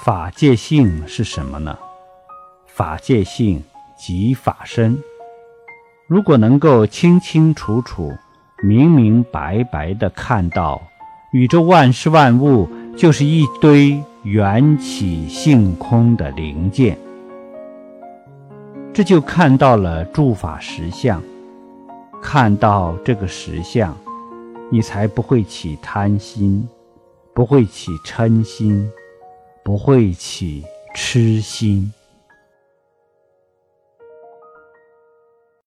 法界性是什么呢？法界性即法身。如果能够清清楚楚、明明白白地看到宇宙万事万物就是一堆缘起性空的零件，这就看到了诸法实相。看到这个实相，你才不会起贪心，不会起嗔心。不会起痴心。